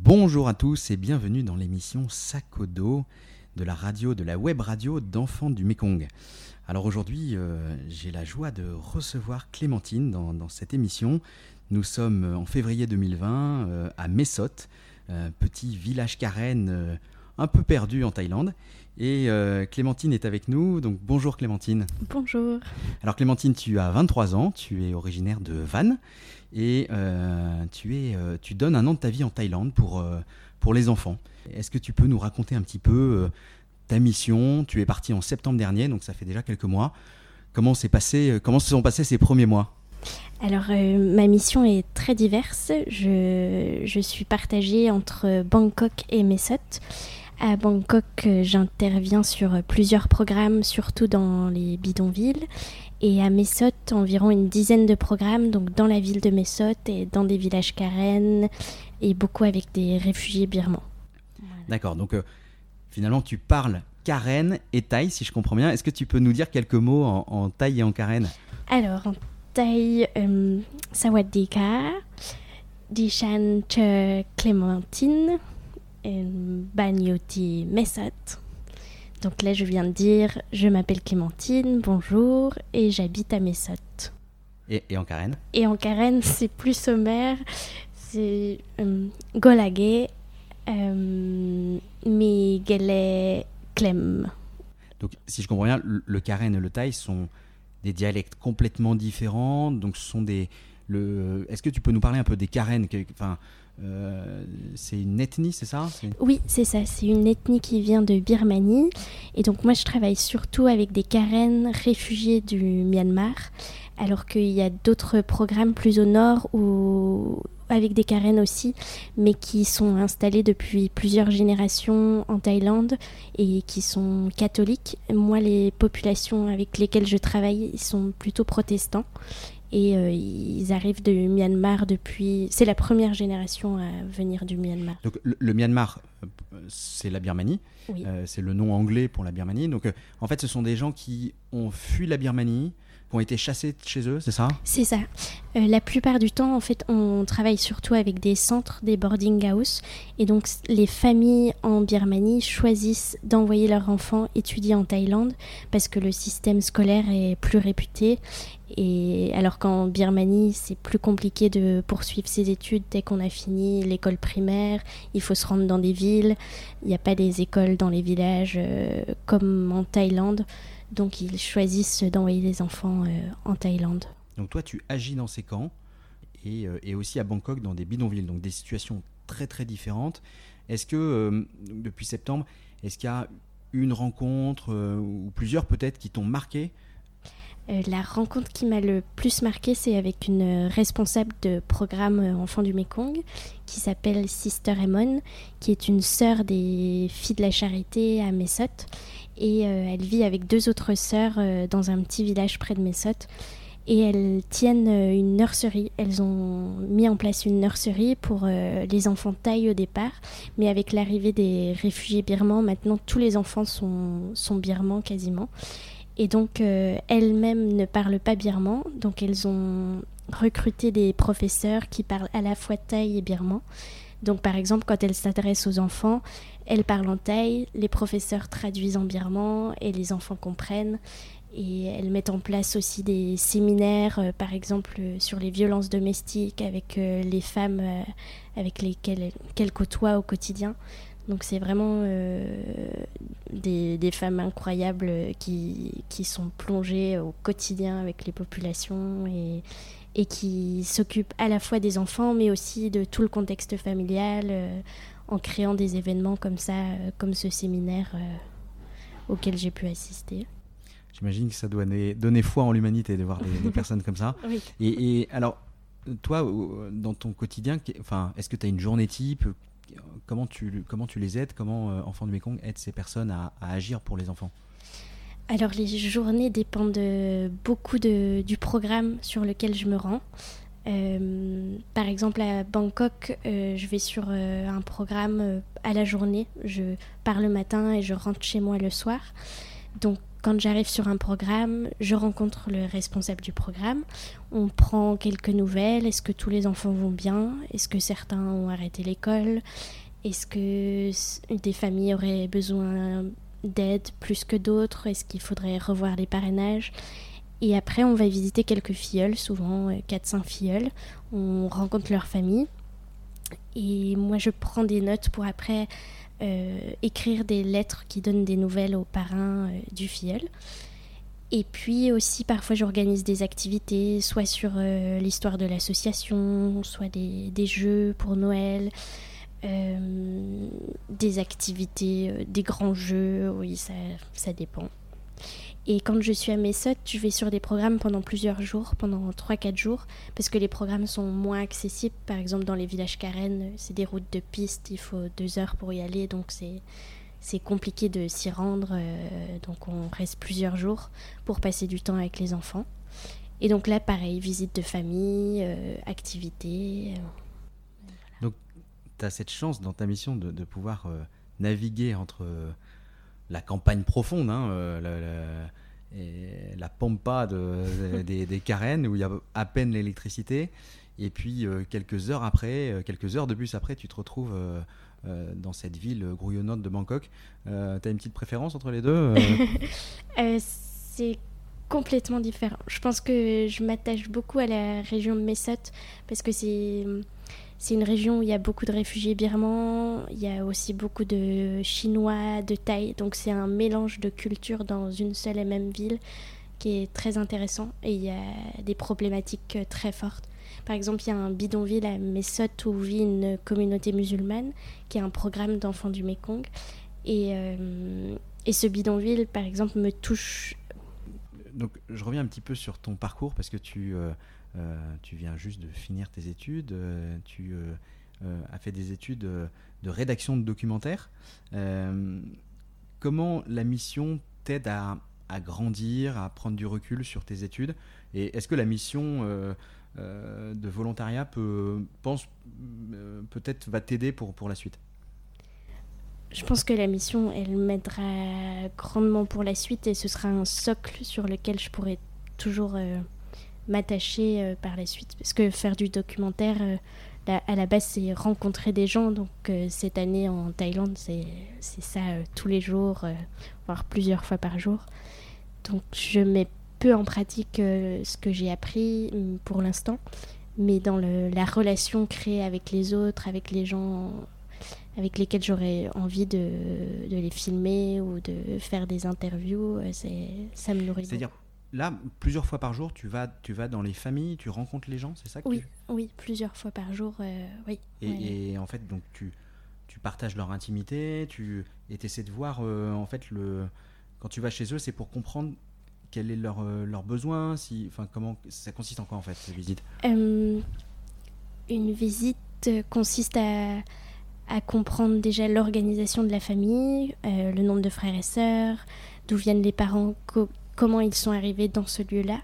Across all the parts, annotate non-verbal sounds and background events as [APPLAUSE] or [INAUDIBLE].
Bonjour à tous et bienvenue dans l'émission Sakodo de la radio, de la web radio d'enfants du Mekong. Alors aujourd'hui, euh, j'ai la joie de recevoir Clémentine dans, cette émission. Nous sommes en février 2020 euh, à Mesot, euh, petit village carène un peu perdu en Thaïlande. Et Clémentine est avec nous. Donc bonjour Clémentine. Bonjour. Alors Clémentine, tu as 23 ans, tu es originaire de Van et tu, es, tu donnes un an de ta vie en Thaïlande pour, pour les enfants. Est-ce que tu peux nous raconter un petit peu ta mission? Tu es parti en septembre dernier, donc ça fait déjà quelques mois. Comment, passé, euh, comment se sont passés ces premiers mois? Alors, euh, ma mission est très diverse. Je, je, suis partagée entre Bangkok et Mesot. À Bangkok, euh, j'interviens sur plusieurs programmes, surtout dans les bidonvilles. Et à Mesot, environ une dizaine de programmes, donc dans la ville de Mesot et dans des villages Karen, et beaucoup avec des réfugiés birmans. D'accord, donc finalement tu parles Karen et Thaï, si je comprends bien. Est-ce que tu peux nous dire quelques mots en, en Thaï et en Karen? Alors, en Thaï, euh, Sawadika, Dishan Clémentine, Banyoti Mesat. Donc là, je viens de dire, je m'appelle Clémentine, bonjour, et j'habite à Mesot. Et, et, en Karen Et en Karen, [LAUGHS] c'est plus sommaire. C'est euh, Golagé, euh, Clem. Donc, si je comprends bien, le, Karen et le Thaï sont des dialectes complètement différents. Donc, ce sont des. Le... Est-ce que tu peux nous parler un peu des Karen enfin, euh, c'est une ethnie, c'est ça? Oui, c'est ça. C'est une ethnie qui vient de Birmanie. Et donc moi, je travaille surtout avec des Karen réfugiés du Myanmar, alors qu'il y a d'autres programmes plus au nord avec des Karen aussi, mais qui sont installés depuis plusieurs générations en Thaïlande et qui sont catholiques. Moi, les populations avec lesquelles je travaille, ils sont plutôt protestants. Et euh, ils arrivent de Myanmar depuis. C'est la première génération à venir du Myanmar. Donc le, Myanmar, euh, c'est la Birmanie. Euh, c'est le nom anglais pour la Birmanie. Donc en fait, ce sont des gens qui ont fui la Birmanie, qui ont été chassés de chez eux, c'est ça? C'est ça. La plupart du temps, en fait, on travaille surtout avec des centres, des boarding house. Et donc, les familles en Birmanie choisissent d'envoyer leurs enfants étudier en Thaïlande parce que le système scolaire est plus réputé. Et alors qu'en Birmanie, c'est plus compliqué de poursuivre ses études dès qu'on a fini l'école primaire. Il faut se rendre dans des villes. Il n'y a pas des écoles dans les villages euh, comme en Thaïlande. Donc ils choisissent d'envoyer les enfants euh, en Thaïlande. Donc toi, tu agis dans ces camps euh, et, aussi à Bangkok dans des bidonvilles, donc des situations très très différentes. Est-ce que depuis septembre, est-ce qu'il y a une rencontre ou plusieurs peut-être qui t'ont marqué la rencontre qui m'a le plus marqué, c'est avec une responsable de programme Enfants du Mekong qui s'appelle Sister Emon, qui est une sœur des filles de la charité à Mesot et euh, elle vit avec deux autres sœurs euh, dans un petit village près de Mesot et elles tiennent euh, une nurserie. Elles ont mis en place une nurserie pour les enfants taille au départ, mais avec l'arrivée des réfugiés birmans, maintenant tous les enfants sont, sont birmans quasiment. Et donc elles-mêmes ne parlent pas birman, donc elles ont recruté des professeurs qui parlent à la fois thaï et birman. Donc par exemple, quand elles s'adressent aux enfants, elles parlent en thaï, les professeurs traduisent en birman et les enfants comprennent. Et elles mettent en place aussi des séminaires, euh, par exemple euh, sur les violences domestiques avec euh, les femmes avec lesquelles elles côtoient au quotidien. Donc c'est vraiment des, des, femmes incroyables qui, qui, sont plongées au quotidien avec les populations et, et qui s'occupent à la fois des enfants mais aussi de tout le contexte familial en créant des événements comme ça, euh, comme ce séminaire euh, auquel j'ai pu assister. J'imagine que ça doit donner, foi en l'humanité de voir des, personnes comme ça. [LAUGHS] Et, alors, toi, dans ton quotidien, enfin, est-ce que tu as une journée type comment tu, les aides Comment euh, Enfants du Mekong aide ces personnes à, agir pour les enfants? Alors, les journées dépendent beaucoup du programme sur lequel je me rends. par exemple, à Bangkok, je vais sur un programme à la journée. Je pars le matin et je rentre chez moi le soir. Donc, quand j'arrive sur un programme, je rencontre le responsable du programme. On prend quelques nouvelles. Est-ce que tous les enfants vont bien? Est-ce que certains ont arrêté l'école? Est-ce que des familles auraient besoin d'aide plus que d'autres? Est-ce qu'il faudrait revoir les parrainages? Et après, on va visiter quelques filleuls, souvent 4-5 euh, filleuls. On rencontre leur famille. Et moi, je prends des notes pour après écrire des lettres qui donnent des nouvelles aux parrains euh, du filleul. Et puis aussi, parfois, j'organise des activités, soit sur euh, l'histoire de l'association, soit des, des, jeux pour Noël, des activités, des grands jeux, oui, ça, ça dépend. Et quand je suis à Messot, je vais sur des programmes pendant plusieurs jours, pendant 3-4 jours, parce que les programmes sont moins accessibles. Par exemple, dans les villages Karen, c'est des routes de piste, il faut deux heures pour y aller, donc c'est, compliqué de s'y rendre. Euh, donc on reste plusieurs jours pour passer du temps avec les enfants. Et donc là, pareil, visite de famille, euh, activités. Euh, donc tu as cette chance dans ta mission de, de pouvoir naviguer entre la campagne profonde, hein, euh, la, pampa de, des, des Carènes où il y a à peine l'électricité. Et puis euh, quelques heures après, euh, quelques heures de bus après, tu te retrouves dans cette ville grouillonnante de Bangkok. tu as une petite préférence entre les deux [LAUGHS] C'est complètement différent. Je pense que je m'attache beaucoup à la région de Mesot parce que c'est c'est une région où il y a beaucoup de réfugiés birmans, il y a aussi beaucoup de Chinois, de Thaï, donc c'est un mélange de cultures dans une seule et même ville qui est très intéressant et il y a des problématiques euh, très fortes. Par exemple, il y a un bidonville à Mesot où vit une communauté musulmane qui a un programme d'enfants du Mekong. Et, euh, et ce bidonville, par exemple, me touche. Donc, je reviens un petit peu sur ton parcours parce que tu, euh, tu viens juste de finir tes études, euh, tu euh, as fait des études de rédaction de documentaires. comment la mission t'aide à, grandir, à prendre du recul sur tes études? Et est-ce que la mission de volontariat peut, pense, peut-être va t'aider pour, pour la suite? Je pense que la mission, elle m'aidera grandement pour la suite et ce sera un socle sur lequel je pourrai toujours m'attacher euh, par la suite. Parce que faire du documentaire, euh, à la base, c'est rencontrer des gens. Donc euh, cette année en Thaïlande, c'est ça tous les jours, voire plusieurs fois par jour. Donc je mets peu en pratique ce que j'ai appris mm, pour l'instant. Mais dans la relation créée avec les autres, avec les gens avec lesquels j'aurais envie de, de, les filmer ou de faire des interviews, ça me nourrit. C'est-à-dire là, plusieurs fois par jour, tu vas, tu vas dans les familles, tu rencontres les gens, c'est ça Oui, oui, plusieurs fois par jour, euh, oui. Et, en fait, donc tu, tu partages leur intimité, tu et essaies de voir, euh, en fait, le, quand tu vas chez eux, c'est pour comprendre quel est leur, euh, leur besoin, si, enfin, comment ça consiste en quoi en fait ces visites? Une visite consiste à, à comprendre déjà l'organisation de la famille, le nombre de frères et sœurs, d'où viennent les parents, comment ils sont arrivés dans ce lieu-là,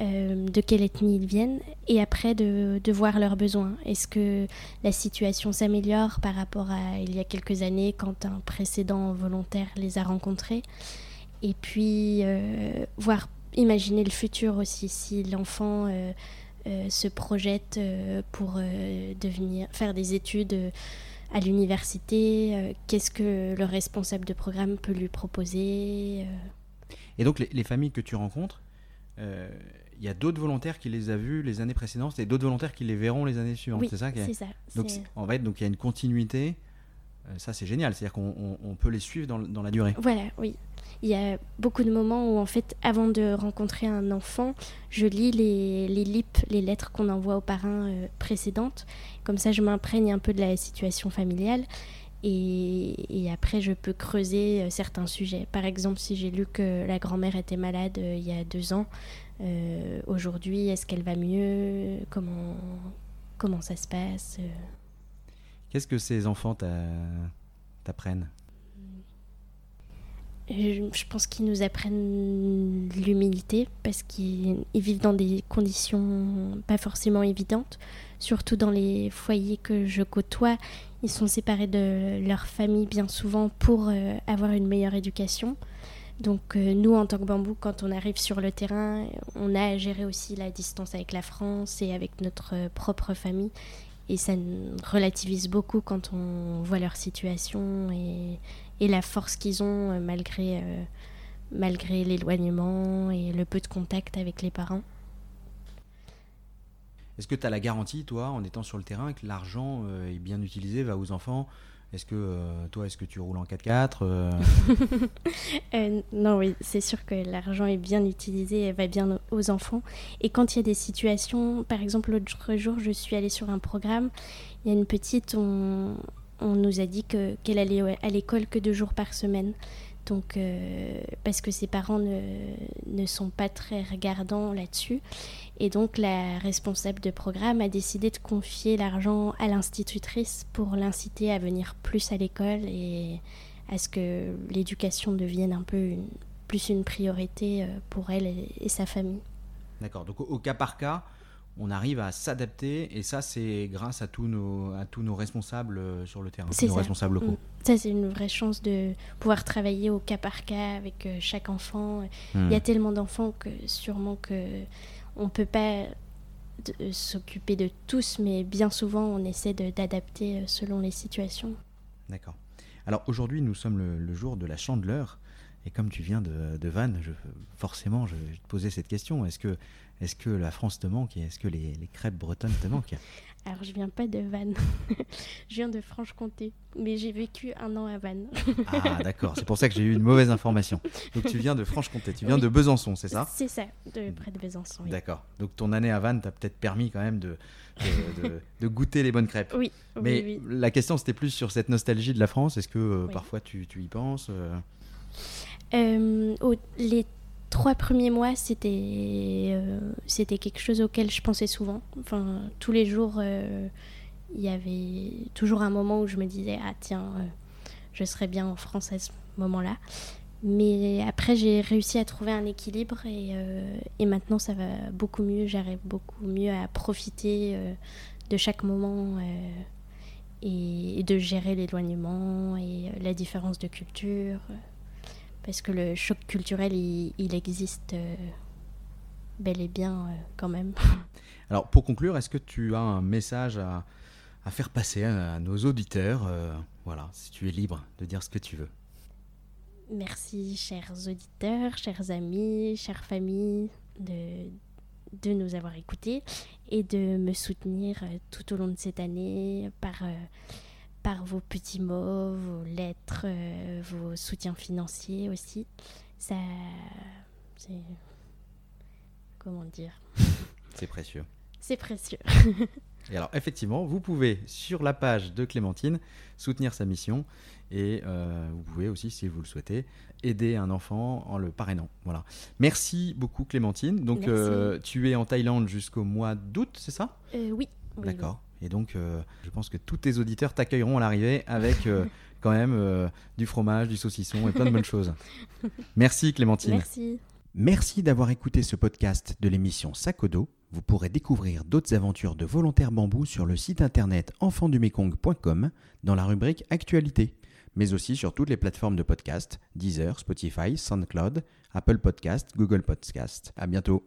euh, de quelle ethnie ils viennent, et après de, voir leurs besoins. Est-ce que la situation s'améliore par rapport à il y a quelques années quand un précédent volontaire les a rencontrés? Et puis euh, voir, imaginer le futur aussi, si l'enfant euh, se projette pour faire des études à l'université, qu'est-ce que le responsable de programme peut lui proposer et donc les, familles que tu rencontres, euh, il y a d'autres volontaires qui les a vus les années précédentes et d'autres volontaires qui les verront les années suivantes. c'est ça, ça Donc en fait, donc il y a une continuité. Euh, ça c'est génial, c'est-à-dire qu'on peut les suivre dans, dans, la durée. Voilà, oui. Il y a beaucoup de moments où en fait, avant de rencontrer un enfant, je lis les, les lips, les lettres qu'on envoie aux parrains euh, précédentes. Comme ça, je m'imprègne un peu de la situation familiale. Et, après, je peux creuser euh, certains sujets. Par exemple, si j'ai lu que la grand-mère était malade euh, il y a deux ans, euh, aujourd'hui, est-ce qu'elle va mieux? Comment, comment ça se passe Qu'est-ce que ces enfants t'apprennent? Je pense qu'ils nous apprennent l'humilité parce qu'ils vivent dans des conditions pas forcément évidentes, surtout dans les foyers que je côtoie. Ils sont séparés de leur famille bien souvent pour euh, avoir une meilleure éducation. Donc euh, nous, en tant que bambou, quand on arrive sur le terrain, on a à gérer aussi la distance avec la France et avec notre propre famille. Et ça relativise beaucoup quand on voit leur situation et, la force qu'ils ont euh, malgré, euh, malgré l'éloignement et le peu de contact avec les parents. Est-ce que tu as la garantie, toi, en étant sur le terrain, que l'argent euh, est bien utilisé, va aux enfants? Est-ce que toi, est-ce que tu roules en 4x4 [LAUGHS] Non, oui, c'est sûr que l'argent est bien utilisé et va bien aux enfants. Et quand il y a des situations, par exemple, l'autre jour, je suis allée sur un programme, il y a une petite, on, nous a dit que, qu'elle allait à l'école que deux jours par semaine. Donc, euh, parce que ses parents ne, sont pas très regardants là-dessus. Et donc, la responsable de programme a décidé de confier l'argent à l'institutrice pour l'inciter à venir plus à l'école et à ce que l'éducation devienne un peu plus une priorité euh, pour elle et, sa famille. D'accord. Donc, au cas par cas, on arrive à s'adapter et ça c'est grâce à tous nos à tous nos responsables euh, sur le terrain, nos responsables locaux. Mm. Ça c'est une vraie chance de pouvoir travailler au cas par cas avec euh, chaque enfant. Il y a mm. tellement d'enfants que sûrement que on peut pas euh, s'occuper de tous, mais bien souvent on essaie d'adapter selon les situations. D'accord. Alors aujourd'hui nous sommes le, jour de la chandeleur. Et comme tu viens de, de Vannes, je, forcément, je vais te poser cette question. Est-ce que est-ce que la France te manque et est-ce que les, crêpes bretonnes te manquent [LAUGHS] Alors, je viens pas de Vannes. [LAUGHS] je viens de Franche-Comté. Mais j'ai vécu un an à Vannes. ah, d'accord. C'est pour ça que j'ai eu une mauvaise information. Donc, tu viens de Franche-Comté. Tu viens de Besançon, c'est ça C'est ça, de près de Besançon. D'accord. Donc, ton année à Vannes t'a peut-être permis quand même de, de, goûter les bonnes crêpes. Oui. Mais la question, c'était plus sur cette nostalgie de la France. Est-ce que euh, parfois tu, tu, y penses euh? Euh, les trois premiers mois, c'était euh, c'était quelque chose auquel je pensais souvent. Enfin, tous les jours, euh, il y avait toujours un moment où je me disais ah tiens, euh, je serais bien en France à ce moment-là. Mais après, j'ai réussi à trouver un équilibre et, et maintenant ça va beaucoup mieux. J'arrive beaucoup mieux à profiter de chaque moment et, et, de gérer l'éloignement et la différence de culture parce que le choc culturel, il, existe euh, bel et bien euh, quand même. [LAUGHS] Alors pour conclure, est-ce que tu as un message à, faire passer à, nos auditeurs euh, Voilà, si tu es libre de dire ce que tu veux? Merci chers auditeurs, chers amis, chères familles de, de nous avoir écoutés et de me soutenir tout au long de cette année par par vos petits mots, vos lettres, euh, vos soutiens financiers aussi. Ça, c'est comment dire? C'est précieux. C'est précieux. et alors effectivement, vous pouvez sur la page de Clémentine soutenir sa mission et euh, vous pouvez aussi, si vous le souhaitez, aider un enfant en le parrainant. Voilà. Merci beaucoup Clémentine. Donc euh, tu es en Thaïlande jusqu'au mois d'août, c'est ça? Oui. D'accord. Et donc, euh, je pense que tous tes auditeurs t'accueilleront à l'arrivée avec euh, [LAUGHS] quand même euh, du fromage, du saucisson et plein de bonnes choses. Merci Clémentine. Merci. Merci d'avoir écouté ce podcast de l'émission Sakodo. Vous pourrez découvrir d'autres aventures de volontaires bambou sur le site internet enfandumekong.com dans la rubrique Actualité, mais aussi sur toutes les plateformes de podcast Deezer, Spotify, SoundCloud, Apple Podcast, Google Podcast. À bientôt.